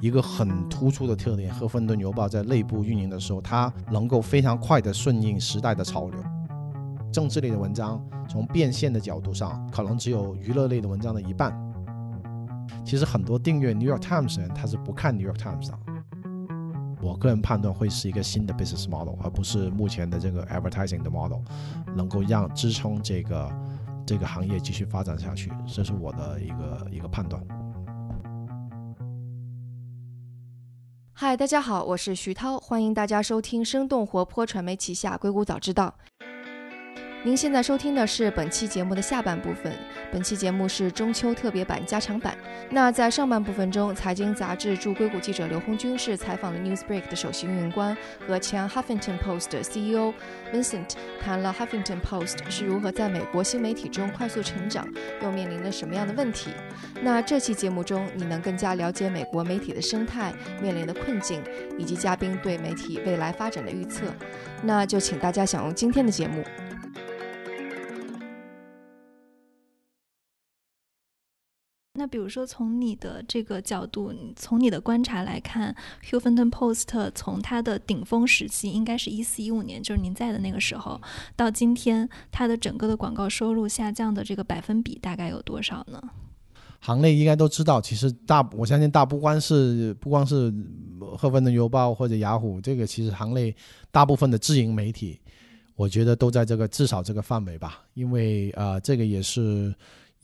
一个很突出的特点。赫芬顿邮报在内部运营的时候，它能够非常快地顺应时代的潮流。政治类的文章，从变现的角度上，可能只有娱乐类的文章的一半。其实很多订阅 New York Times 的人，他是不看 New York Times 的。我个人判断会是一个新的 business model，而不是目前的这个 advertising 的 model，能够让支撑这个这个行业继续发展下去，这是我的一个一个判断。嗨，大家好，我是徐涛，欢迎大家收听生动活泼传媒旗下硅谷早知道。您现在收听的是本期节目的下半部分。本期节目是中秋特别版加长版。那在上半部分中，财经杂志驻硅谷记者刘红军是采访了 Newsbreak 的首席运营官和前 Huffington Post 的 CEO Vincent，谈了 Huffington Post 是如何在美国新媒体中快速成长，又面临了什么样的问题。那这期节目中，你能更加了解美国媒体的生态、面临的困境，以及嘉宾对媒体未来发展的预测。那就请大家享用今天的节目。那比如说，从你的这个角度，从你的观察来看，Huffington Post 从它的顶峰时期，应该是一四一五年，就是您在的那个时候，到今天，它的整个的广告收入下降的这个百分比大概有多少呢？行内应该都知道，其实大我相信大不光是不光是赫芬顿邮报或者雅虎，这个其实行内大部分的自营媒体，我觉得都在这个至少这个范围吧，因为呃，这个也是。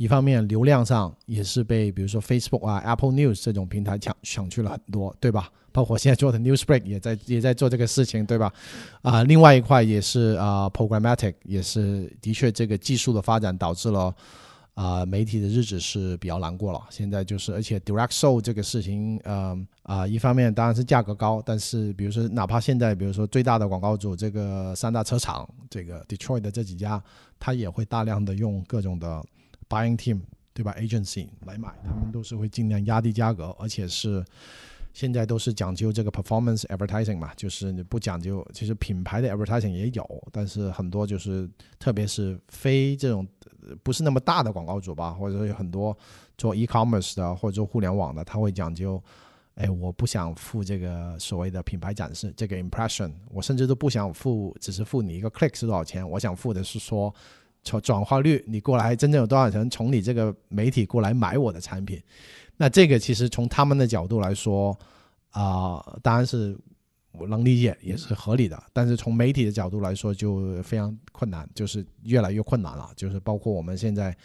一方面流量上也是被比如说 Facebook 啊、Apple News 这种平台抢抢去了很多，对吧？包括现在做的 Newsbreak 也在也在做这个事情，对吧？啊，另外一块也是啊，Programmatic 也是的确这个技术的发展导致了啊媒体的日子是比较难过了。现在就是而且 Direct Show 这个事情，嗯啊，一方面当然是价格高，但是比如说哪怕现在比如说最大的广告主这个三大车厂，这个 Detroit 的这几家，他也会大量的用各种的。Buying team 对吧？Agency 来买，他们都是会尽量压低价格，而且是现在都是讲究这个 performance advertising 嘛，就是你不讲究，其实品牌的 advertising 也有，但是很多就是特别是非这种不是那么大的广告主吧，或者说有很多做 e-commerce 的或者做互联网的，他会讲究，哎，我不想付这个所谓的品牌展示这个 impression，我甚至都不想付，只是付你一个 click 是多少钱，我想付的是说。从转化率，你过来真正有多少人从你这个媒体过来买我的产品？那这个其实从他们的角度来说，啊，当然是我能理解，也是合理的。但是从媒体的角度来说，就非常困难，就是越来越困难了。就是包括我们现在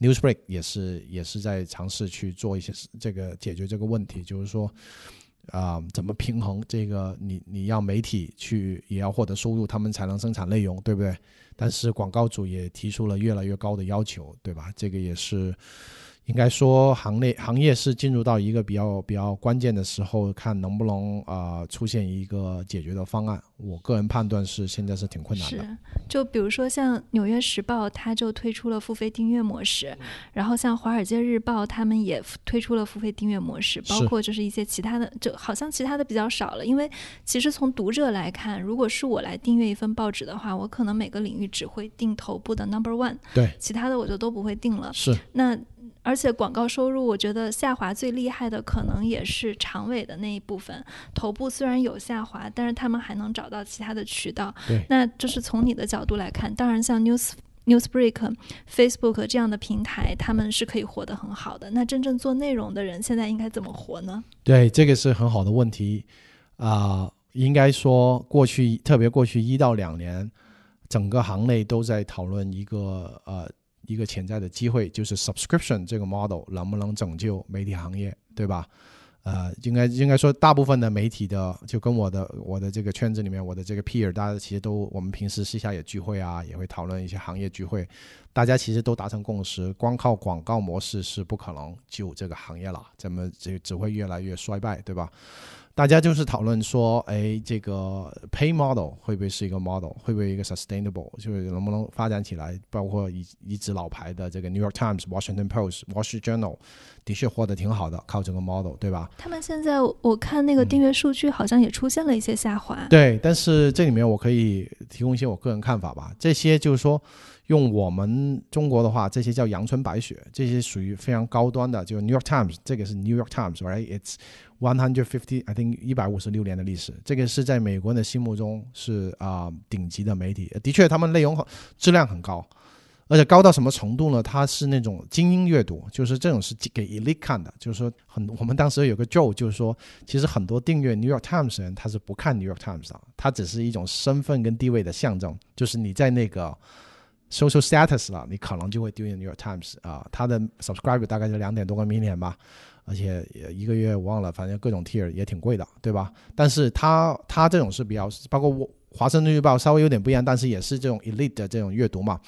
Newsbreak 也是也是在尝试去做一些这个解决这个问题，就是说。啊，怎么平衡这个？你你要媒体去也要获得收入，他们才能生产内容，对不对？但是广告主也提出了越来越高的要求，对吧？这个也是。应该说，行内行业是进入到一个比较比较关键的时候，看能不能啊出现一个解决的方案。我个人判断是现在是挺困难的。是，就比如说像《纽约时报》，它就推出了付费订阅模式；然后像《华尔街日报》，他们也推出了付费订阅模式。包括就是一些其他的，就好像其他的比较少了。因为其实从读者来看，如果是我来订阅一份报纸的话，我可能每个领域只会订头部的 Number One，对，其他的我就都不会订了。是，那。而且广告收入，我觉得下滑最厉害的可能也是长尾的那一部分。头部虽然有下滑，但是他们还能找到其他的渠道。对，那这是从你的角度来看，当然像 News Newsbreak、Facebook 这样的平台，他们是可以活得很好的。那真正做内容的人，现在应该怎么活呢？对，这个是很好的问题啊。应该说，过去特别过去一到两年，整个行内都在讨论一个呃。一个潜在的机会就是 subscription 这个 model 能不能拯救媒体行业，对吧？呃，应该应该说，大部分的媒体的就跟我的我的这个圈子里面，我的这个 peer，大家其实都我们平时私下也聚会啊，也会讨论一些行业聚会，大家其实都达成共识，光靠广告模式是不可能救这个行业了，怎么只只会越来越衰败，对吧？大家就是讨论说，哎，这个 pay model 会不会是一个 model，会不会一个 sustainable，就是能不能发展起来？包括一一直老牌的这个 New York Times、Washington Post、Wall Street Journal，的确活得挺好的，靠这个 model，对吧？他们现在我看那个订阅数据好像也出现了一些下滑。对，但是这里面我可以提供一些我个人看法吧。这些就是说，用我们中国的话，这些叫阳春白雪，这些属于非常高端的，就 New York Times，这个是 New York Times，right？It's one hundred fifty，I think 一百五十六年的历史，这个是在美国人的心目中是啊顶级的媒体，的确他们内容质量很高。而且高到什么程度呢？它是那种精英阅读，就是这种是给 elite 看的。就是说，很我们当时有个 joke，就是说，其实很多订阅 New York Times 人他是不看 New York Times 的，他只是一种身份跟地位的象征。就是你在那个 social status 了，你可能就会订阅 New York Times 啊。它的 subscriber 大概就两点多个 million 吧，而且一个月我忘了，反正各种 tier 也挺贵的，对吧？但是它它这种是比较，包括我。华盛顿日报稍微有点不一样，但是也是这种 elite 的这种阅读嘛，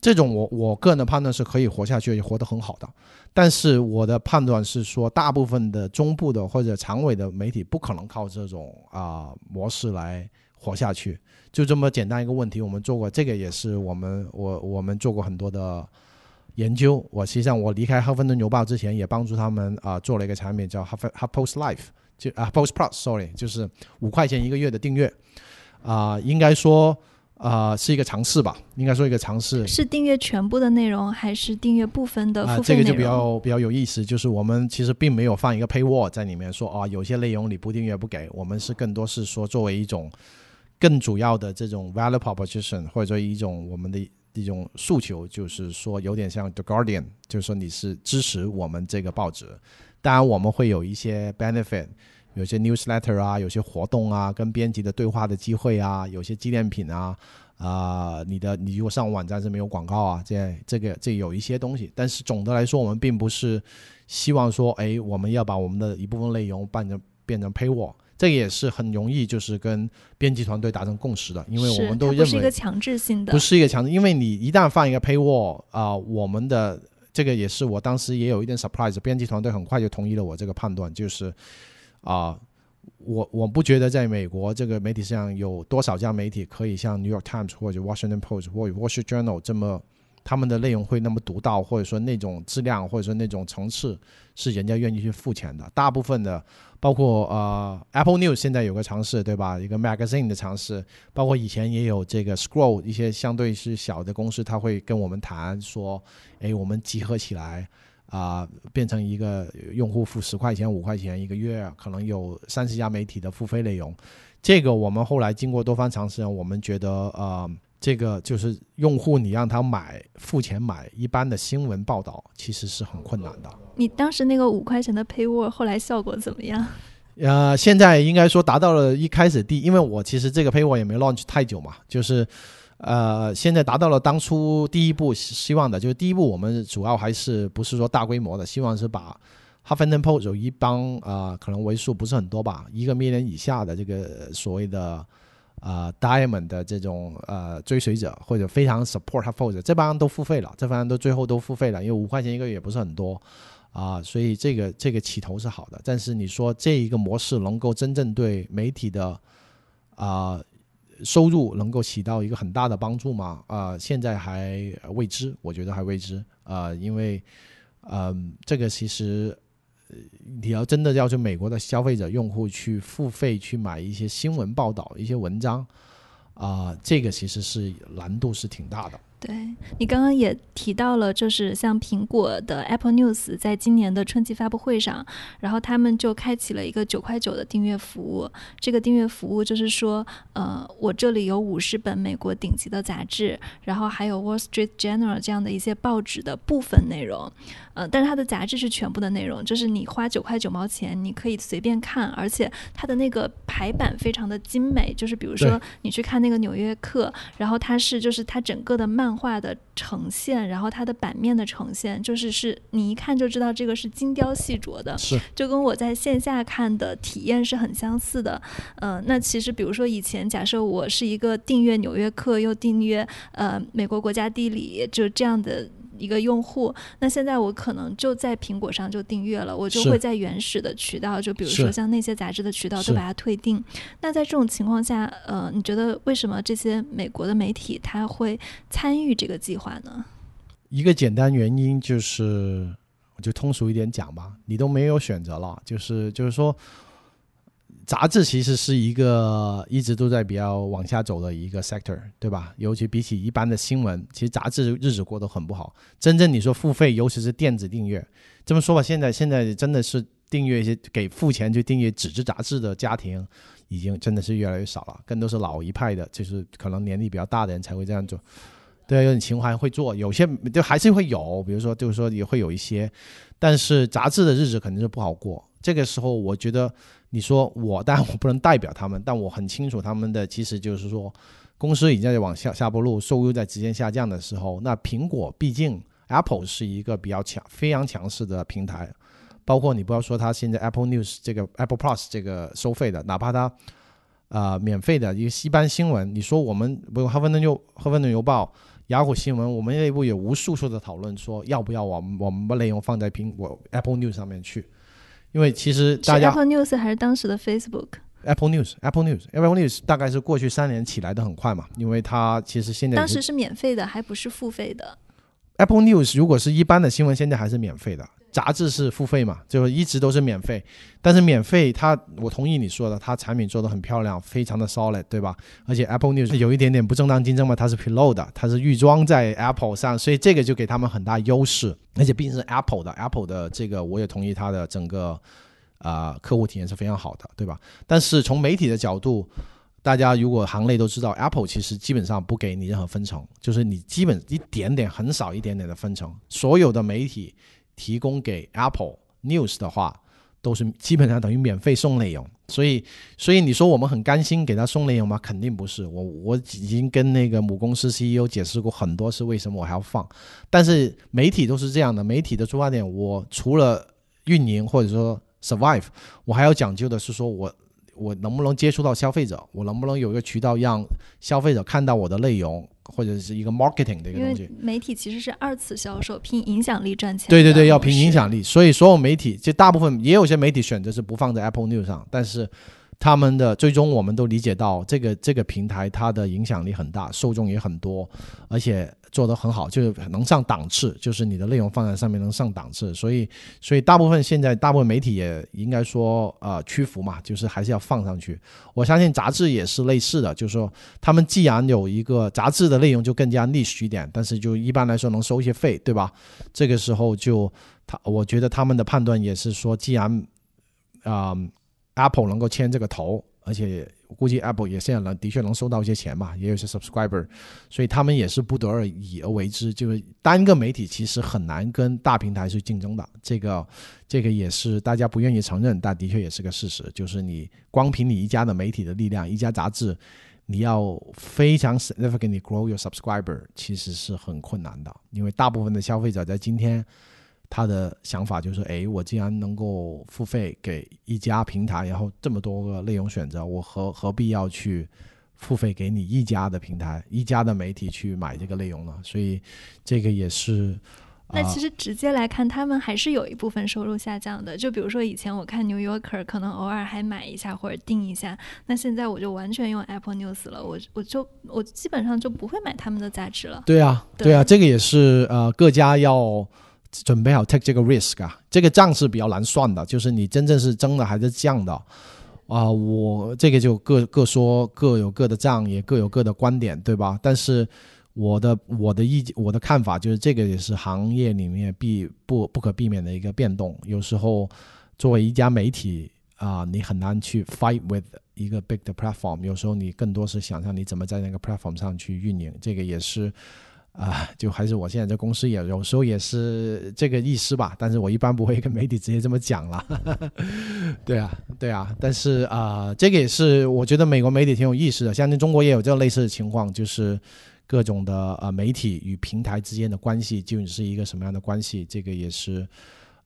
这种我我个人的判断是可以活下去，也活得很好的。但是我的判断是说，大部分的中部的或者长尾的媒体不可能靠这种啊模式来活下去。就这么简单一个问题，我们做过这个，也是我们我我们做过很多的研究。我实际上我离开哈芬顿邮报之前，也帮助他们啊做了一个产品叫 Half Half Post Life，就啊 Post Plus，sorry，就是五块钱一个月的订阅。啊，应该说，啊，是一个尝试吧。应该说一个尝试。是订阅全部的内容，还是订阅部分的付费内容？这个就比较比较有意思。就是我们其实并没有放一个 paywall 在里面，说啊，有些内容你不订阅不给。我们是更多是说作为一种更主要的这种 value proposition，或者说一种我们的一种诉求，就是说有点像 The Guardian，就是说你是支持我们这个报纸。当然，我们会有一些 benefit。有些 newsletter 啊，有些活动啊，跟编辑的对话的机会啊，有些纪念品啊，啊，你的你如果上网站是没有广告啊，这这个这有一些东西，但是总的来说，我们并不是希望说，哎，我们要把我们的一部分内容变成变成 paywall，这个也是很容易就是跟编辑团队达成共识的，因为我们都认为不是一个强制性的，不是一个强制，因为你一旦放一个 paywall 啊，我们的这个也是我当时也有一点 surprise，编辑团队很快就同意了我这个判断，就是。啊，我我不觉得在美国这个媒体上有多少家媒体可以像 New York Times 或者 Washington Post 或者 Wall Street Journal 这么，他们的内容会那么独到，或者说那种质量，或者说那种层次是人家愿意去付钱的。大部分的，包括呃 Apple News 现在有个尝试，对吧？一个 magazine 的尝试，包括以前也有这个 Scroll 一些相对是小的公司，他会跟我们谈说，哎，我们集合起来。啊，变成一个用户付十块钱、五块钱一个月，可能有三十家媒体的付费内容。这个我们后来经过多方尝试，我们觉得，呃，这个就是用户你让他买付钱买一般的新闻报道，其实是很困难的。你当时那个五块钱的 Paywall 后来效果怎么样？呃，现在应该说达到了一开始第，因为我其实这个 Paywall 也没 launch 太久嘛，就是。呃，现在达到了当初第一步希望的，就是第一步我们主要还是不是说大规模的，希望是把 Huffington Post 有一帮啊，可能为数不是很多吧，一个 million 以下的这个所谓的啊 Diamond 的这种呃追随者，或者非常 support Huffington 这帮都付费了，这帮都最后都付费了，因为五块钱一个月也不是很多啊，所以这个这个起头是好的，但是你说这一个模式能够真正对媒体的啊。收入能够起到一个很大的帮助吗？啊，现在还未知，我觉得还未知啊，因为，嗯，这个其实，你要真的要求美国的消费者用户去付费去买一些新闻报道、一些文章，啊，这个其实是难度是挺大的。对你刚刚也提到了，就是像苹果的 Apple News 在今年的春季发布会上，然后他们就开启了一个九块九的订阅服务。这个订阅服务就是说，呃，我这里有五十本美国顶级的杂志，然后还有 Wall Street Journal 这样的一些报纸的部分内容，呃，但是它的杂志是全部的内容，就是你花九块九毛钱，你可以随便看，而且它的那个排版非常的精美，就是比如说你去看那个《纽约客》，然后它是就是它整个的漫。漫画的呈现，然后它的版面的呈现，就是是你一看就知道这个是精雕细琢的，是就跟我在线下看的体验是很相似的。嗯，那其实比如说以前假设我是一个订阅《纽约客》又订阅呃美国国家地理，就这样的。一个用户，那现在我可能就在苹果上就订阅了，我就会在原始的渠道，就比如说像那些杂志的渠道，都把它退订。那在这种情况下，呃，你觉得为什么这些美国的媒体他会参与这个计划呢？一个简单原因就是，我就通俗一点讲吧，你都没有选择了，就是就是说，杂志其实是一个一直都在比较往下走的一个 sector，对吧？尤其比起一般的新闻，其实杂志日子过得很不好。真正你说付费，尤其是电子订阅，这么说吧，现在现在真的是订阅一些给付钱去订阅纸质杂志的家庭，已经真的是越来越少了，更多是老一派的，就是可能年龄比较大的人才会这样做。对，有点情怀会做，有些就还是会有，比如说就是说也会有一些，但是杂志的日子肯定是不好过。这个时候，我觉得你说我，但我不能代表他们，但我很清楚他们的其实就是说，公司已经在往下下坡路，收入在直线下降的时候，那苹果毕竟 Apple 是一个比较强、非常强势的平台，包括你不要说它现在 Apple News 这个 Apple Plus 这个收费的，哪怕它啊免费的一个一般新闻，你说我们不用《哈佛的邮哈佛的邮报》。雅虎新闻，我们内部有无数次的讨论，说要不要我我们把内容放在苹果 Apple News 上面去，因为其实大家 Apple News 还是当时的 Facebook？Apple News，Apple News，Apple News 大概是过去三年起来的很快嘛，因为它其实现在当时是免费的，还不是付费的。Apple News 如果是一般的新闻，现在还是免费的。杂志是付费嘛，就是一直都是免费。但是免费，它我同意你说的，它产品做的很漂亮，非常的 solid，对吧？而且 Apple News 有一点点不正当竞争嘛，它是 pillow 的，它是预装在 Apple 上，所以这个就给他们很大优势。而且毕竟是 Apple 的，Apple 的这个我也同意它的整个啊客户体验是非常好的，对吧？但是从媒体的角度，大家如果行内都知道，Apple 其实基本上不给你任何分成，就是你基本一点点很少一点点的分成，所有的媒体。提供给 Apple News 的话，都是基本上等于免费送内容，所以，所以你说我们很甘心给他送内容吗？肯定不是。我我已经跟那个母公司 CEO 解释过很多次为什么我还要放，但是媒体都是这样的，媒体的出发点，我除了运营或者说 survive，我还要讲究的是说我。我能不能接触到消费者？我能不能有一个渠道让消费者看到我的内容，或者是一个 marketing 的一个东西？媒体其实是二次销售，凭影响力赚钱。对对对，要凭影响力。所以所有媒体，就大部分也有些媒体选择是不放在 Apple News 上，但是他们的最终我们都理解到，这个这个平台它的影响力很大，受众也很多，而且。做得很好，就是能上档次，就是你的内容放在上面能上档次，所以，所以大部分现在大部分媒体也应该说，呃，屈服嘛，就是还是要放上去。我相信杂志也是类似的，就是说，他们既然有一个杂志的内容就更加 niche 一点，但是就一般来说能收一些费，对吧？这个时候就他，我觉得他们的判断也是说，既然啊，Apple 能够牵这个头，而且。估计 Apple 也现在能的确能收到一些钱嘛，也有些 subscriber，所以他们也是不得而已而为之。就是单个媒体其实很难跟大平台去竞争的，这个这个也是大家不愿意承认，但的确也是个事实。就是你光凭你一家的媒体的力量，一家杂志，你要非常 significantly grow your subscriber，其实是很困难的，因为大部分的消费者在今天。他的想法就是：哎，我既然能够付费给一家平台，然后这么多个内容选择，我何何必要去付费给你一家的平台、一家的媒体去买这个内容呢？所以，这个也是。那其实直接来看，他们还是有一部分收入下降的。就比如说以前我看 New Yorker，可能偶尔还买一下或者订一下，那现在我就完全用 Apple News 了。我我就我基本上就不会买他们的杂志了。对啊，对啊，这个也是呃，各家要。准备好 take 这个 risk 啊，这个账是比较难算的，就是你真正是增的还是降的啊？我这个就各各说各有各的账，也各有各的观点，对吧？但是我的我的意我的看法就是，这个也是行业里面必不不可避免的一个变动。有时候作为一家媒体啊，你很难去 fight with 一个 big 的 platform，有时候你更多是想象你怎么在那个 platform 上去运营，这个也是。啊，就还是我现在在公司也有时候也是这个意思吧，但是我一般不会跟媒体直接这么讲了。对啊，对啊，但是啊，这个也是我觉得美国媒体挺有意思的，相信中国也有这种类似的情况，就是各种的呃媒体与平台之间的关系究竟是一个什么样的关系，这个也是。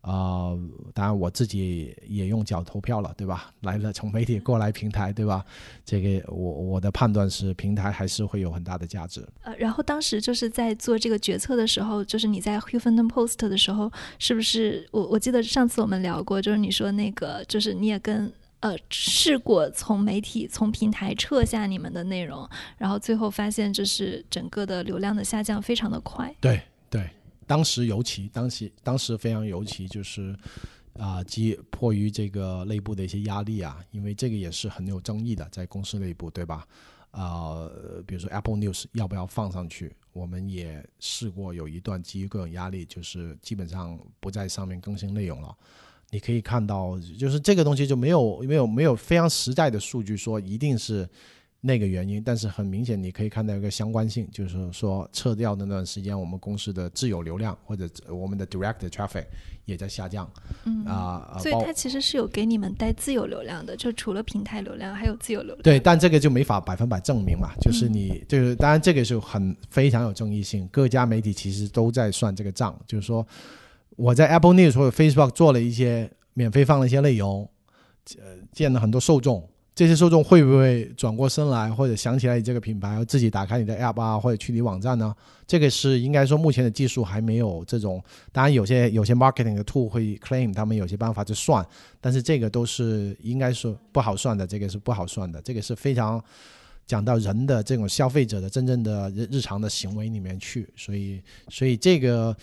啊，当然我自己也用脚投票了，对吧？来了从媒体过来平台，对吧？这个我我的判断是平台还是会有很大的价值。呃，然后当时就是在做这个决策的时候，就是你在 Huffington Post 的时候，是不是？我我记得上次我们聊过，就是你说那个，就是你也跟呃试过从媒体从平台撤下你们的内容，然后最后发现就是整个的流量的下降非常的快。对对。当时尤其，当时当时非常尤其，就是啊，基迫于这个内部的一些压力啊，因为这个也是很有争议的，在公司内部，对吧？啊，比如说 Apple News 要不要放上去？我们也试过有一段基于各种压力，就是基本上不在上面更新内容了。你可以看到，就是这个东西就没有没有没有非常实在的数据说一定是。那个原因，但是很明显，你可以看到一个相关性，就是说撤掉那段时间，我们公司的自有流量或者我们的 direct traffic 也在下降。嗯啊，所以它其实是有给你们带自有流量的，就除了平台流量，还有自有流量。对，但这个就没法百分百证明嘛，就是你就是当然这个是很非常有争议性，各家媒体其实都在算这个账，就是说我在 Apple News 或者 Facebook 做了一些免费放了一些内容，呃，见了很多受众。这些受众会不会转过身来，或者想起来你这个品牌，自己打开你的 App 啊，或者去你网站呢？这个是应该说目前的技术还没有这种。当然，有些有些 marketing 的 tool 会 claim 他们有些办法去算，但是这个都是应该是不好算的。这个是不好算的，这个是非常讲到人的这种消费者的真正的日日常的行为里面去。所以，所以这个。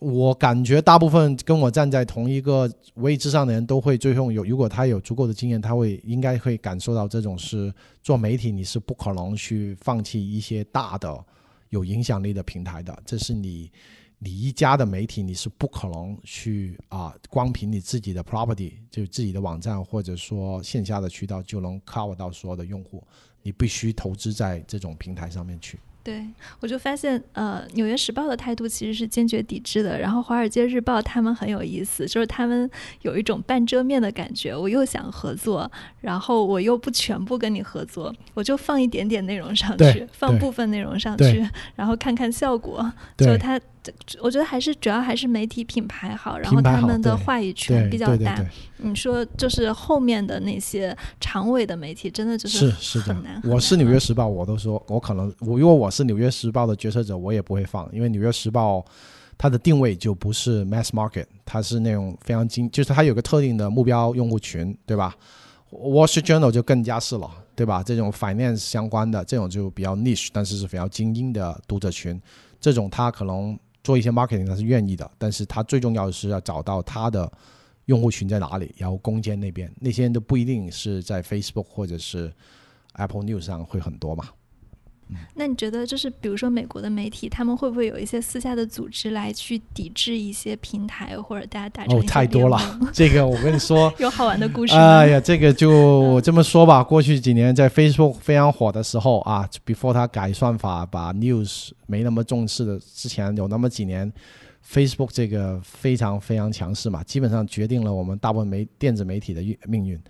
我感觉大部分跟我站在同一个位置上的人都会最后有，如果他有足够的经验，他会应该会感受到这种是做媒体你是不可能去放弃一些大的有影响力的平台的，这是你你一家的媒体你是不可能去啊，光凭你自己的 property 就自己的网站或者说线下的渠道就能 cover 到所有的用户，你必须投资在这种平台上面去。对，我就发现，呃，《纽约时报》的态度其实是坚决抵制的。然后，《华尔街日报》他们很有意思，就是他们有一种半遮面的感觉。我又想合作，然后我又不全部跟你合作，我就放一点点内容上去，放部分内容上去，然后看看效果。就他。我觉得还是主要还是媒体品牌好，然后他们的话语权比较大。你说就是后面的那些常委的媒体，真的就是是很难。我是纽约时报，我都说我可能我如果我是纽约时报的决策者，我也不会放，因为纽约时报它的定位就不是 mass market，它是那种非常精，就是它有个特定的目标用户群，对吧？Wall Street Journal 就更加是了，对吧？这种 finance 相关的这种就比较 niche，但是是非常精英的读者群，这种它可能。做一些 marketing 他是愿意的，但是他最重要的是要找到他的用户群在哪里，然后攻坚那边，那些人都不一定是在 Facebook 或者是 Apple News 上会很多嘛。那你觉得，就是比如说美国的媒体，他们会不会有一些私下的组织来去抵制一些平台，或者大家打成哦，太多了。这个我跟你说，有好玩的故事。哎呀，这个就这么说吧。过去几年在 Facebook 非常火的时候啊，before 它改算法，把 news 没那么重视的之前，有那么几年，Facebook 这个非常非常强势嘛，基本上决定了我们大部分媒电子媒体的运命运。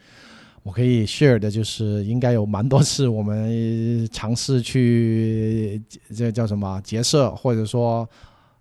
我可以 share 的就是，应该有蛮多次我们尝试去这叫什么结社，或者说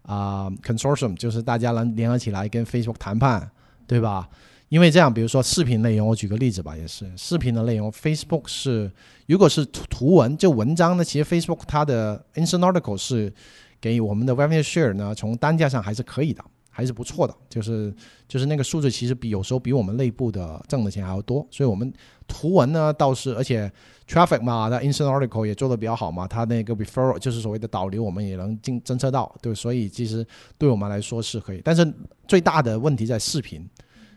啊 consortium，就是大家能联合起来跟 Facebook 谈判，对吧？因为这样，比如说视频内容，我举个例子吧，也是视频的内容，Facebook 是如果是图图文就文章呢，其实 Facebook 它的 instant article 是给我们的 revenue share 呢，从单价上还是可以的。还是不错的，就是就是那个数字其实比有时候比我们内部的挣的钱还要多，所以我们图文呢倒是，而且 traffic 嘛，那 instant article 也做的比较好嘛，它那个 referral 就是所谓的导流，我们也能进侦测到，对，所以其实对我们来说是可以，但是最大的问题在视频，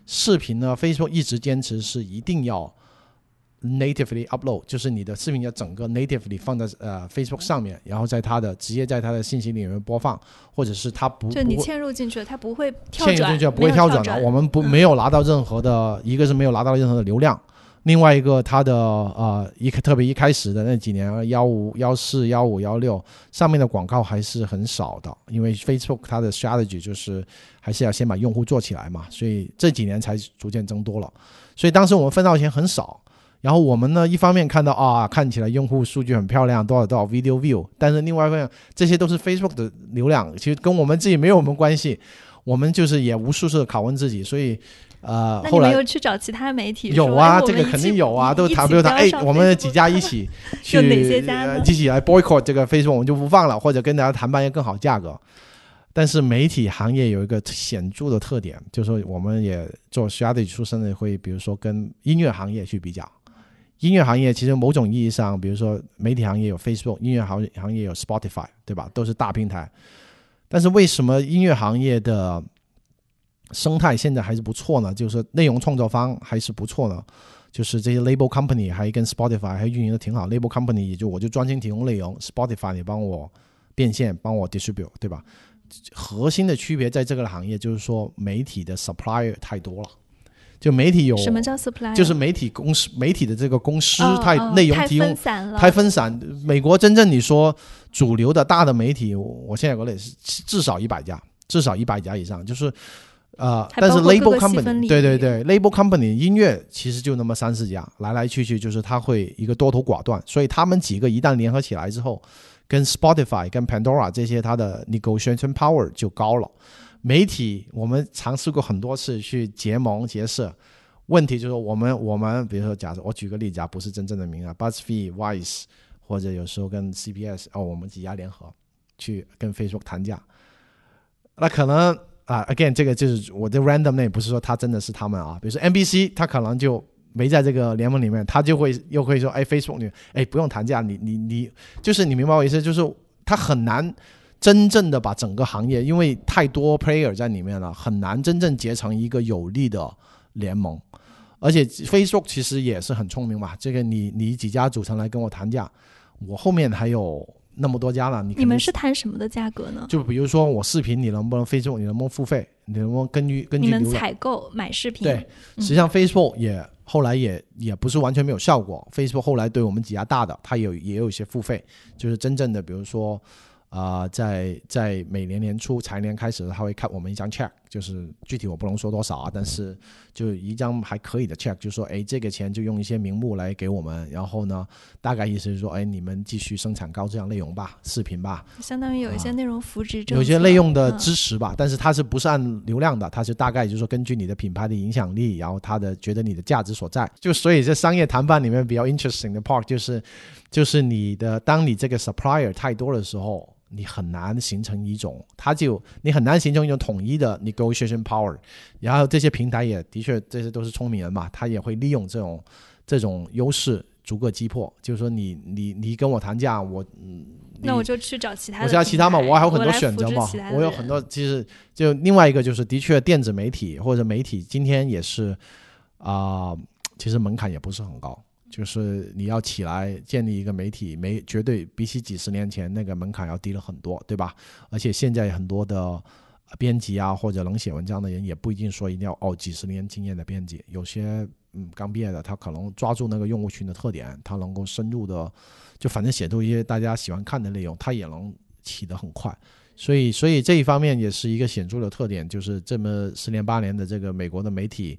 视频呢，Facebook 一直坚持是一定要。Natively upload 就是你的视频要整个 natively 放在呃 Facebook 上面，然后在它的直接在它的信息里面播放，或者是它不就你嵌入进去了，它不会跳转，嵌入进去不会跳转的。我们不没有拿到任何的，一个是没有拿到任何的流量，另外一个它的呃一特别一开始的那几年幺五幺四幺五幺六上面的广告还是很少的，因为 Facebook 它的 strategy 就是还是要先把用户做起来嘛，所以这几年才逐渐增多了。所以当时我们分到钱很少。然后我们呢，一方面看到啊，看起来用户数据很漂亮，多少多少 video view，但是另外一方面，这些都是 Facebook 的流量，其实跟我们自己没有什么关系。我们就是也无数次拷问自己，所以，呃，后来又去找其他媒体，有啊，这个肯定有啊，都谈不谈？哎，我们几家一起 去哪些家一起来 boycott 这个 Facebook，我们就不放了，或者跟大家谈判一个更好价格。但是媒体行业有一个显著的特点，就是说我们也做 strategy 出身的，会比如说跟音乐行业去比较。音乐行业其实某种意义上，比如说媒体行业有 Facebook，音乐行行业有 Spotify，对吧？都是大平台。但是为什么音乐行业的生态现在还是不错呢，就是内容创作方还是不错呢，就是这些 label company 还跟 Spotify 还运营的挺好，label company 也就我就专心提供内容，Spotify 你帮我变现，帮我 distribute，对吧？核心的区别在这个行业就是说媒体的 supplier 太多了。就媒体有什么叫 supply？就是媒体公司，媒体的这个公司哦太哦内容提供太分散了，太分散。美国真正你说主流的大的媒体，我我现在国内是至少一百家，至少一百家以上，就是呃，但是 label company 对对对，label company 音乐其实就那么三四家，来来去去就是它会一个多头寡断，所以他们几个一旦联合起来之后，跟 Spotify、跟 Pandora 这些它的 negotiation power 就高了。媒体我们尝试过很多次去结盟结社，问题就是我们我们比如说假设我举个例子啊，不是真正的名啊，BuzzFeed、Vice 或者有时候跟 CBS 哦，我们几家联合去跟 Facebook 谈价，那可能啊，again 这个就是我的 random name，不是说他真的是他们啊，比如说 NBC，他可能就没在这个联盟里面，他就会又会说，哎，Facebook 你哎不用谈价，你你你就是你明白我意思，就是他很难。真正的把整个行业，因为太多 player 在里面了，很难真正结成一个有力的联盟。而且 Facebook 其实也是很聪明嘛，这个你你几家组成来跟我谈价，我后面还有那么多家了，你你们是谈什么的价格呢？就比如说我视频你能不能 Facebook 你能不能付费，你能不能根据根据你们据？采购买视频，对，嗯实际上 Facebook 也后来也也不是完全没有效果，Facebook 后来对我们几家大的，它有也有一些付费，就是真正的比如说。啊、在在每年年初财年开始，他会看我们一张 check，就是具体我不能说多少啊，但是就一张还可以的 check，就说哎，这个钱就用一些名目来给我们，然后呢，大概意思是说，哎，你们继续生产高质量内容吧，视频吧，相当于有一些啊内容扶持政策，有些内容的嗯支持吧，但是它是不是按流量的？它是大概就是说根据你的品牌的影响力，然后他的觉得你的价值所在。就所以这商业谈判里面比较 interesting 的 part 就是，就是你的当你这个 supplier 太多的时候，你很难形成一种，它就你很难形成一种统一的 negotiation power。然后这些平台也的确这些都是聪明人嘛，他也会利用这种这种优势逐个击破。就是说你你你跟我谈价，我嗯。那我就去找其他我找，其他嘛，我还有很多选择嘛我有很多。其实就另外一个就是，的确电子媒体或者媒体今天也是啊、其实门槛也不是很高，就是你要起来建立一个媒体，没绝对比起几十年前那个门槛要低了很多，对吧？而且现在很多的编辑啊或者能写文章的人，也不一定说一定要哦几十年经验的编辑，有些嗯刚毕业的，他可能抓住那个用户群的特点，他能够深入的，就反正写出一些大家喜欢看的内容，他也能起得很快。所以，所以这一方面也是一个显著的特点，就是这么十年八年的这个美国的媒体，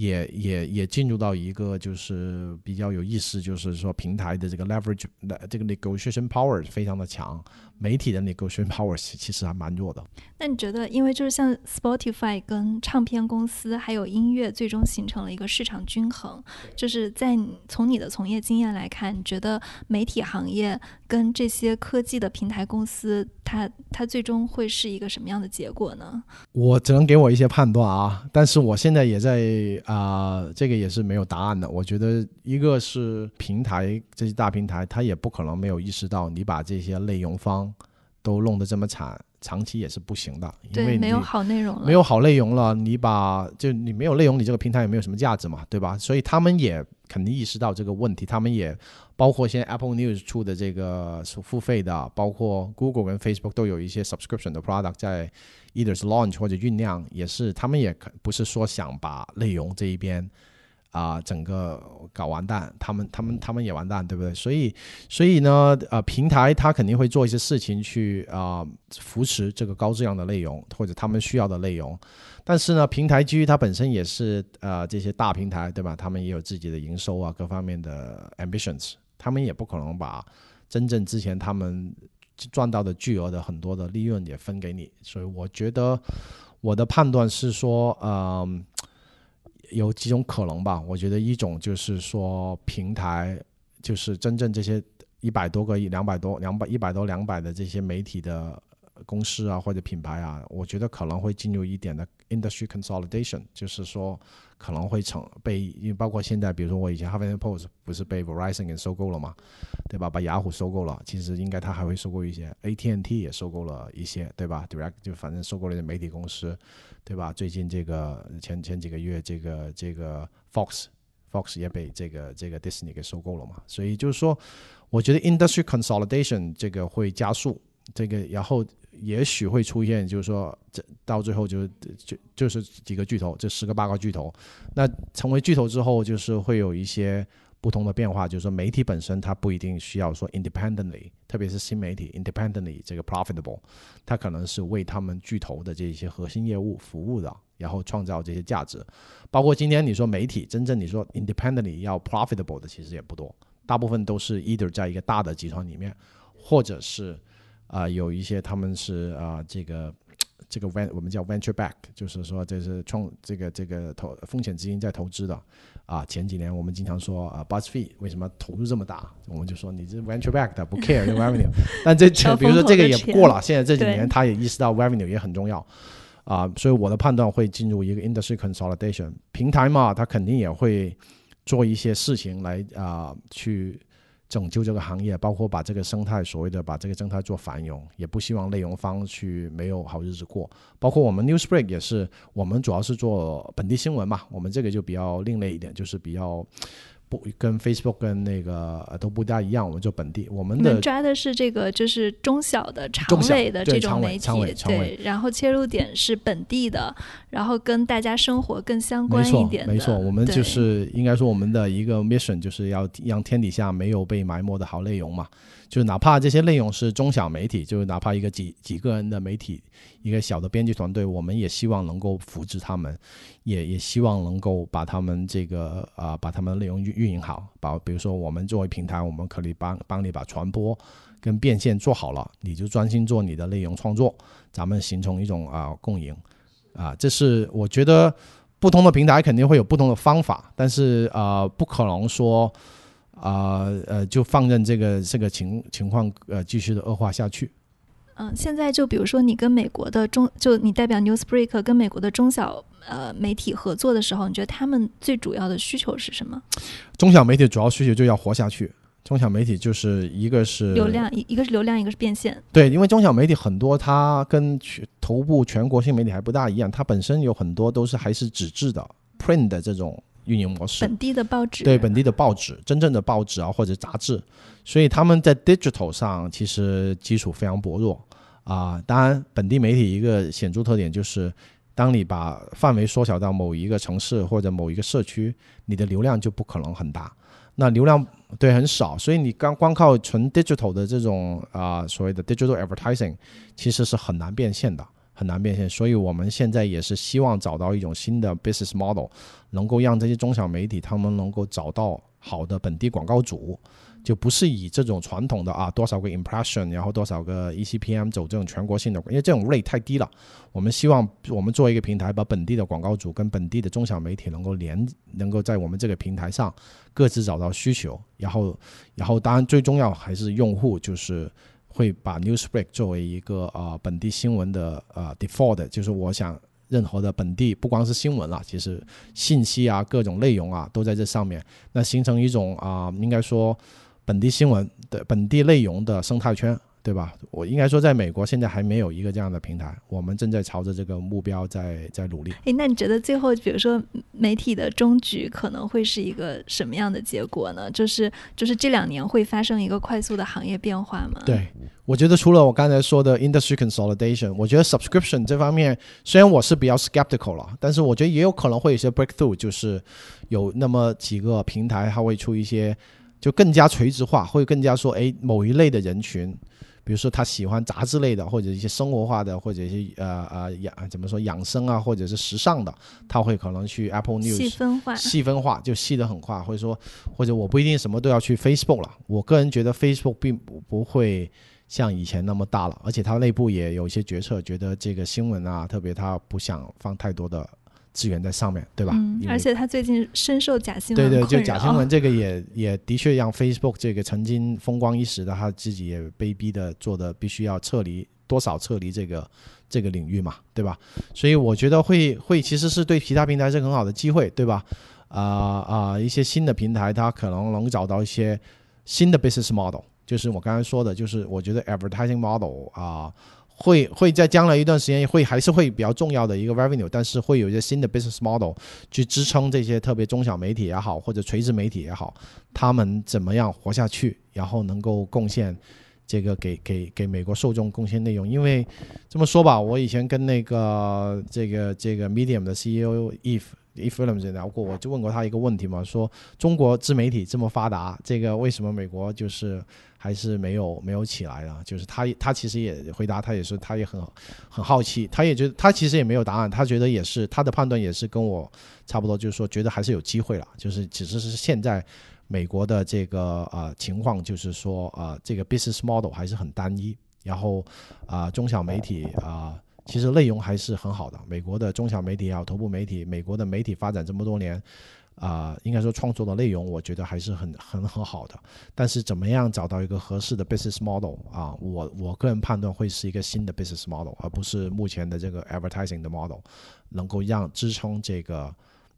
也也也进入到一个就是比较有意思，就是说平台的这个 leverage 这个 negotiation power 非常的强，媒体的 negotiation power 其其实还蛮弱的。那你觉得，因为就是像 Spotify 跟唱片公司还有音乐，最终形成了一个市场均衡，就是在你从你的从业经验来看，你觉得媒体行业跟这些科技的平台公司，它它最终会是一个什么样的结果呢？我只能给我一些判断啊，但是我现在也在啊、这个也是没有答案的。我觉得一个是平台这些大平台，它也不可能没有意识到你把这些内容方都弄得这么惨，长期也是不行的，因为没有好内容了，没有好内容了，你把就你没有内容，你这个平台也没有什么价值嘛，对吧？所以他们也肯定意识到这个问题，他们也包括现在 Apple News 出的这个是付费的，包括 Google 跟 Facebook 都有一些 subscription 的 product 在 either 是 launch 或者酝酿，也是他们也可不是说想把内容这一边。啊、整个搞完蛋，他们他们他们也完蛋，对不对？所以所以呢，呃，平台它肯定会做一些事情去啊、扶持这个高质量的内容或者他们需要的内容。但是呢，平台基于它本身也是呃这些大平台，对吧？他们也有自己的营收啊，各方面的 ambitions，他们也不可能把真正之前他们赚到的巨额的很多的利润也分给你。所以我觉得我的判断是说，嗯、有几种可能吧。我觉得一种就是说平台就是真正这些一百多个、一两百多、两百一百多、两百的这些媒体的公司啊或者品牌啊，我觉得可能会进入一点的 industry consolidation，就是说可能会成被，因为包括现在，比如说我以前 Huffington Post 不是被 Verizon 给收购了嘛，对吧？把雅虎收购了，其实应该他还会收购一些，AT&T 也收购了一些，对吧？Direct 就反正收购了一些媒体公司，对吧？最近这个前前几个月，这个这个 Fox Fox 也被这个这个 Disney 给收购了嘛，所以就是说，我觉得 industry consolidation 这个会加速。这个然后也许会出现，就是说，这到最后就就就是几个巨头，这十个八个巨头，那成为巨头之后，就是会有一些不同的变化。就是说，媒体本身它不一定需要说 independently，特别是新媒体 independently 这个 profitable，它可能是为他们巨头的这些核心业务服务的，然后创造这些价值。包括今天你说媒体真正你说 independently 要 profitable 的，其实也不多，大部分都是 either 在一个大的集团里面，或者是。啊，有一些他们是啊，这个这个 ven 我们叫 venture back，就是说这是创这个这个投风险资金在投资的啊。前几年我们经常说啊，BuzzFeed 为什么投入这么大？我们就说你这 venture back 的不 care 这 revenue，但这比如说这个也过了，现在这几年他也意识到 revenue 也很重要啊，所以我的判断会进入一个 industry consolidation 平台嘛，他肯定也会做一些事情来啊去。拯救这个行业，包括把这个生态所谓的把这个生态做繁荣，也不希望内容方去没有好日子过。包括我们 Newsbreak 也是，我们主要是做本地新闻嘛，我们这个就比较另类一点，就是比较。不跟 Facebook 跟那个都不大一样，我们就本地，我们的抓的是这个就是中小的长尾的这种媒体，对，然后切入点是本地的，然后跟大家生活更相关一点的。没错，我们就是应该说我们的一个 mission 就是要让天底下没有被埋没的好内容嘛。就哪怕这些内容是中小媒体，就是哪怕一个几几个人的媒体，一个小的编辑团队，我们也希望能够扶持他们，也也希望能够把他们这个啊，把他们的内容运运营好。把比如说我们作为平台，我们可以帮帮你把传播跟变现做好了，你就专心做你的内容创作，咱们形成一种啊共赢啊。这是我觉得不同的平台肯定会有不同的方法，但是啊，不可能说。啊呃，就放任这个这个情情况呃继续的恶化下去。嗯，现在就比如说你跟美国的中，就你代表 Newsbreak 跟美国的中小呃媒体合作的时候，你觉得他们最主要的需求是什么？中小媒体主要需求就要活下去。中小媒体就是一个是流量，一一个是流量，一个是变现。对，因为中小媒体很多，它跟全头部全国性媒体还不大一样，它本身有很多都是还是纸质的 print 的这种。运营模式，本地的报纸，对本地的报纸，真正的报纸啊或者杂志，所以他们在 digital 上其实基础非常薄弱啊。当然，本地媒体一个显著特点就是，当你把范围缩小到某一个城市或者某一个社区，你的流量就不可能很大。那流量对很少，所以你刚光靠纯 digital 的这种啊所谓的 digital advertising，其实是很难变现的。很难变现，所以我们现在也是希望找到一种新的 business model，能够让这些中小媒体他们能够找到好的本地广告主，就不是以这种传统的啊多少个 impression，然后多少个 ECPM 走这种全国性的，因为这种 rate 太低了。我们希望我们做一个平台，把本地的广告主跟本地的中小媒体能够连，能够在我们这个平台上各自找到需求，然后，然后当然最重要还是用户就是。会把 Newsbreak 作为一个呃本地新闻的呃 default，就是我想任何的本地不光是新闻了，其实信息啊各种内容啊都在这上面，那形成一种啊应该说本地新闻的本地内容的生态圈。对吧？我应该说，在美国现在还没有一个这样的平台，我们正在朝着这个目标在在努力。诶，那你觉得最后，比如说媒体的终局可能会是一个什么样的结果呢？就是就是这两年会发生一个快速的行业变化吗？对，我觉得除了我刚才说的 industry consolidation，我觉得 subscription 这方面虽然我是比较 skeptical 了，但是我觉得也有可能会有些 breakthrough，就是有那么几个平台它会出一些就更加垂直化，会更加说，哎，某一类的人群。比如说他喜欢杂志类的，或者一些生活化的，或者一些呃呃养怎么说养生啊，或者是时尚的，他会可能去 Apple News 细分化，细分化就细得很快，或者说或者我不一定什么都要去 Facebook 了。我个人觉得 Facebook 并不不会像以前那么大了，而且它内部也有一些决策，觉得这个新闻啊，特别他不想放太多的。资源在上面对吧？嗯，而且他最近深受假新闻对对，就假新闻这个也也的确让 Facebook 这个曾经风光一时的他自己也被逼的做的必须要撤离多少撤离这个这个领域嘛，对吧？所以我觉得会会其实是对其他平台是很好的机会，对吧？啊啊，一些新的平台它可能能找到一些新的 business model，就是我刚才说的，就是我觉得 advertising model 啊。会会在将来一段时间会还是会比较重要的一个 revenue，但是会有一些新的 business model 去支撑这些特别中小媒体也好，或者垂直媒体也好，他们怎么样活下去，然后能够贡献这个给给给美国受众贡献内容。因为这么说吧，我以前跟那个这个这个 Medium 的 CEO Eve Eve Williams 聊过，我就问过他一个问题嘛，说中国自媒体这么发达，这个为什么美国就是？还是没有没有起来了，就是他他其实也回答，他也是他也很很好奇，他也觉得他其实也没有答案，他觉得也是他的判断也是跟我差不多，就是说觉得还是有机会了，就是只是是现在美国的这个呃情况，就是说呃这个 business model 还是很单一，然后啊中小媒体啊其实内容还是很好的，美国的中小媒体也好，头部媒体，美国的媒体发展这么多年。啊，应该说创作的内容，我觉得还是很很很好的。但是怎么样找到一个合适的 business model 啊？我我个人判断会是一个新的 business model，而不是目前的这个 advertising 的 model，能够让支撑这个。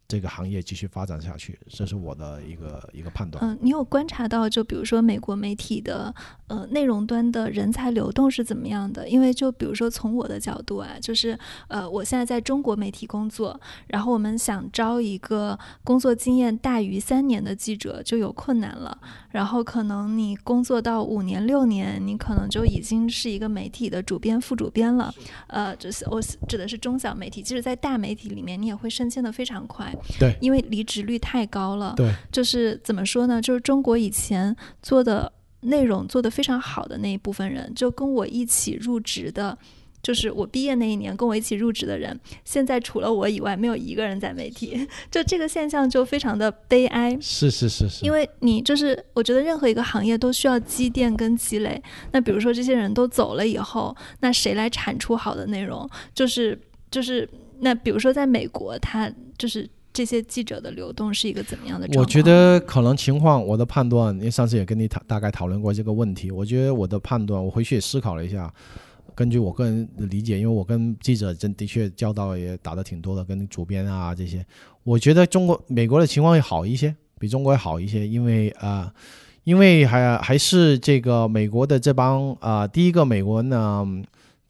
这个行业继续发展下去，这是我的一个一个判断。嗯，你有观察到，就比如说美国媒体的呃内容端的人才流动是怎么样的？因为就比如说从我的角度啊，就是呃我现在在中国媒体工作，然后我们想招一个工作经验大于三年的记者就有困难了。然后可能你工作到五年六年，你可能就已经是一个媒体的主编、副主编了。呃，就是我指的是中小媒体，即使在大媒体里面，你也会升迁的非常快。对，因为离职率太高了。对，就是怎么说呢？就是中国以前做的内容做得非常好的那一部分人，就跟我一起入职的，就是我毕业那一年跟我一起入职的人，现在除了我以外，没有一个人在媒体。就这个现象就非常的悲哀。是是是是。因为你就是我觉得任何一个行业都需要积淀跟积累。那比如说这些人都走了以后，那谁来产出好的内容？就是就是那比如说在美国，他就是。这些记者的流动是一个怎么样的？我觉得可能情况，我的判断，因为上次也跟你讨大概讨论过这个问题。我觉得我的判断，我回去也思考了一下，根据我个人的理解，因为我跟记者真的确交道也打的挺多的，跟主编啊这些，我觉得中国、美国的情况会好一些，比中国要好一些，因为啊，因为还还是这个美国的这帮啊，第一个美国呢。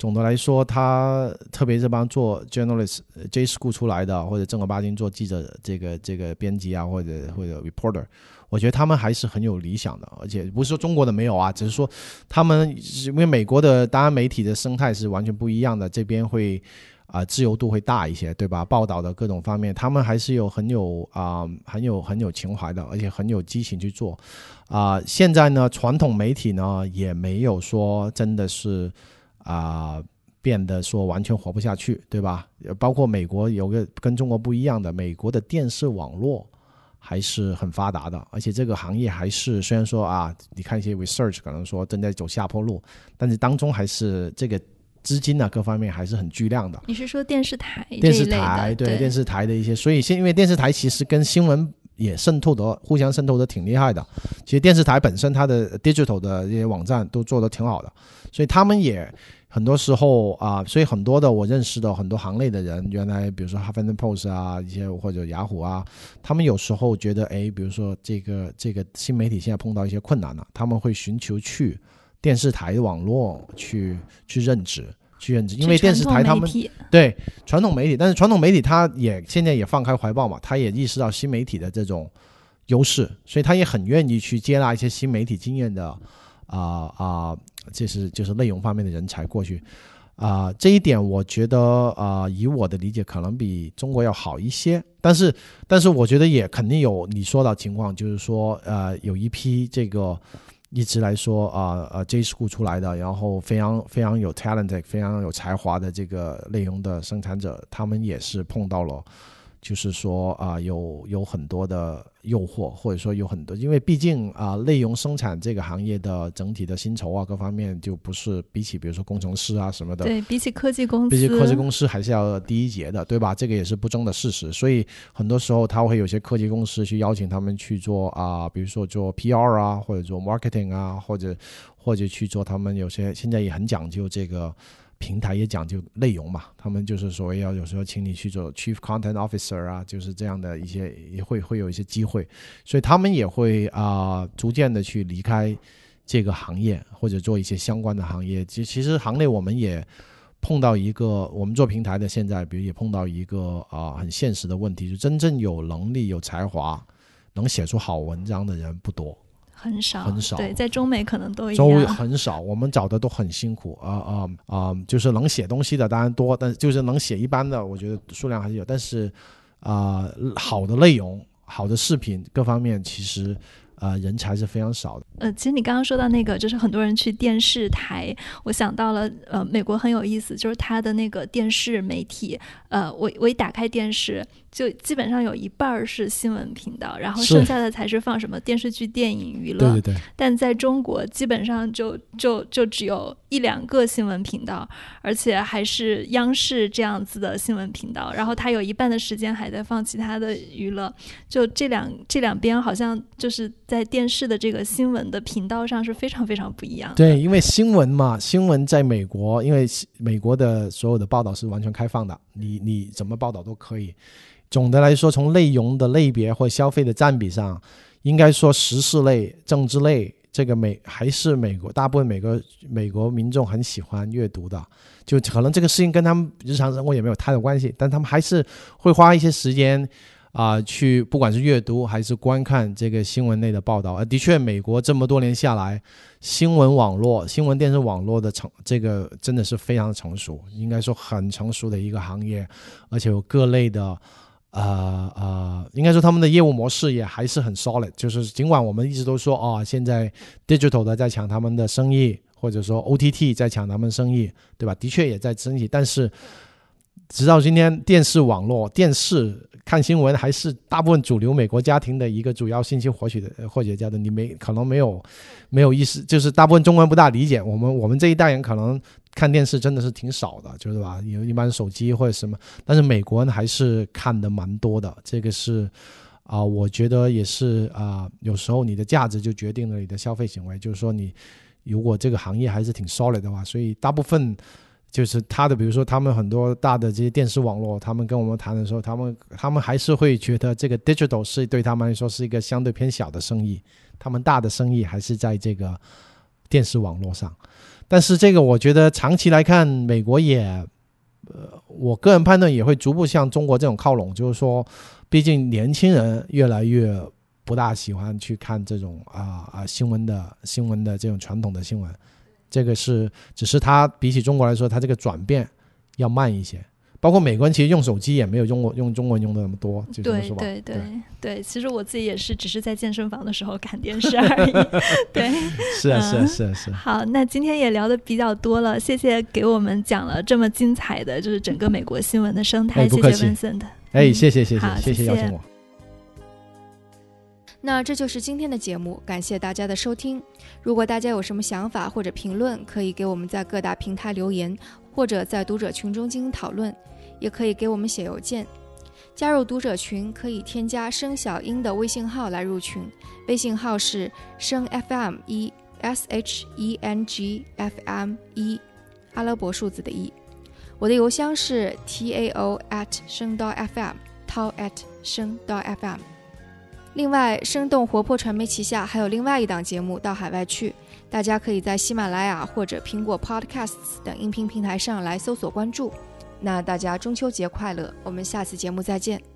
总的来说，他特别这帮做 journalist J school 出来的，或者正儿八经做记者这个这个编辑啊，或者或者 reporter，我觉得他们还是很有理想的。而且不是说中国的没有啊，只是说他们因为美国的当然媒体的生态是完全不一样的，这边会啊自由度会大一些，对吧？报道的各种方面，他们还是有很有啊很有很有情怀的，而且很有激情去做啊。现在呢，传统媒体呢也没有说真的是。啊，变得说完全活不下去，对吧？包括美国有个跟中国不一样的，美国的电视网络还是很发达的，而且这个行业还是虽然说啊，你看一些 research 可能说正在走下坡路，但是当中还是这个资金呢各方面还是很巨量的。你是说电视台？电视台对电视台的一些，所以现因为电视台其实跟新闻也渗透的互相渗透的挺厉害的。其实电视台本身它的 digital 的这些网站都做的挺好的。所以他们也很多时候啊，所以很多的我认识的很多行内的人，原来比如说《哈佛 Post》啊，一些或者雅虎啊，他们有时候觉得，哎，比如说这个这个新媒体现在碰到一些困难了，他们会寻求去电视台网络去去任职，因为电视台他们对传统媒体，但是传统媒体他也现在也放开怀抱嘛，他也意识到新媒体的这种优势，所以他也很愿意去接纳一些新媒体经验的。啊啊，这是就是内容方面的人才过去，啊，这一点我觉得啊，以我的理解，可能比中国要好一些。但是，但是我觉得也肯定有你说到情况，就是说，呃，有一批这个一直来说啊呃 J school 出来的，然后非常非常有 talent、非常有才华的这个内容的生产者，他们也是碰到了就是说啊，有有很多的诱惑，或者说有很多，因为毕竟啊，内容生产这个行业的整体的薪酬啊，各方面就不是比起比如说工程师啊什么的，对比起科技公司，比起科技公司还是要低一截的，对吧？这个也是不争的事实。所以很多时候他会有些科技公司去邀请他们去做啊，比如说做 PR 啊，或者做 marketing 啊，或者或者去做他们有些现在也很讲究这个。平台也讲究内容嘛，他们就是说要有时候请你去做 Chief Content Officer 啊，就是这样的一些也会会有一些机会，所以他们也会啊逐渐的去离开这个行业或者做一些相关的行业。其其实行内我们也碰到一个，我们做平台的现在，比如也碰到一个啊很现实的问题，就真正有能力、有才华、能写出好文章的人不多。很少，很少。对，在中美可能都一样。很少，我们找的都很辛苦啊啊啊！就是能写东西的当然多，但就是能写一般的，我觉得数量还是有。但是啊，好的内容、好的视频各方面，其实呃，人才是非常少的。呃，其实你刚刚说到那个，就是很多人去电视台，我想到了呃，美国很有意思，就是他的那个电视媒体，呃，我我一打开电视。就基本上有一半儿是新闻频道，然后剩下的才是放什么电视剧、电影、娱乐。对对对。但在中国，基本上就就就只有一两个新闻频道，而且还是央视这样子的新闻频道。然后它有一半的时间还在放其他的娱乐。就这两这两边好像就是在电视的这个新闻的频道上是非常非常不一样。对，因为新闻嘛，新闻在美国，因为美国的所有的报道是完全开放的，你你怎么报道都可以。总的来说，从内容的类别或消费的占比上，应该说时事类、政治类，这个美还是美国大部分美国美国民众很喜欢阅读的。就可能这个事情跟他们日常生活也没有太大关系，但他们还是会花一些时间啊，去不管是阅读还是观看这个新闻类的报道。而的确，美国这么多年下来，新闻网络、新闻电视网络的成这个真的是非常成熟，应该说很成熟的一个行业，而且有各类的。呃呃，应该说他们的业务模式也还是很 solid，就是尽管我们一直都说啊，现在 digital 的在抢他们的生意，或者说 OTT 在抢他们生意，对吧？的确也在升级，但是直到今天，电视网络、电视看新闻还是大部分主流美国家庭的一个主要信息获取的获取家的，你没可能没有没有意识，就是大部分中文不大理解，我们我们这一代人可能。看电视真的是挺少的，就是吧？有一般手机或者什么，但是美国人还是看的蛮多的。这个是啊，我觉得也是啊。有时候你的价值就决定了你的消费行为。就是说，你如果这个行业还是挺 solid 的话，所以大部分就是他的，比如说他们很多大的这些电视网络，他们跟我们谈的时候，他们他们还是会觉得这个 digital 是对他们来说是一个相对偏小的生意，他们大的生意还是在这个电视网络上。但是这个我觉得长期来看，美国也，呃，我个人判断也会逐步向中国这种靠拢。就是说，毕竟年轻人越来越不大喜欢去看这种啊啊新闻的新闻的这种传统的新闻，这个是只是它比起中国来说，它这个转变要慢一些。包括美国人其实用手机也没有用过用中文用的那么多，就对对对对。其实我自己也是，只是在健身房的时候看电视而已。对，是啊是啊是啊是。好，那今天也聊的比较多了，谢谢给我们讲了这么精彩的就是整个美国新闻的生态，谢谢 Vincent。哎，谢谢谢谢谢谢邀请我。那这就是今天的节目，感谢大家的收听。如果大家有什么想法或者评论，可以给我们在各大平台留言，或者在读者群中进行讨论。也可以给我们写邮件，加入读者群可以添加生小英的微信号来入群，微信号是生 FM 一 S H E N G F M 一，阿拉伯数字的一。我的邮箱是 tao at 生到 FM，tao at 生到 FM。另外，生动活泼传媒旗下还有另外一档节目《到海外去》，大家可以在喜马拉雅或者苹果 Podcasts 等音频平台上来搜索关注。那大家中秋节快乐！我们下次节目再见。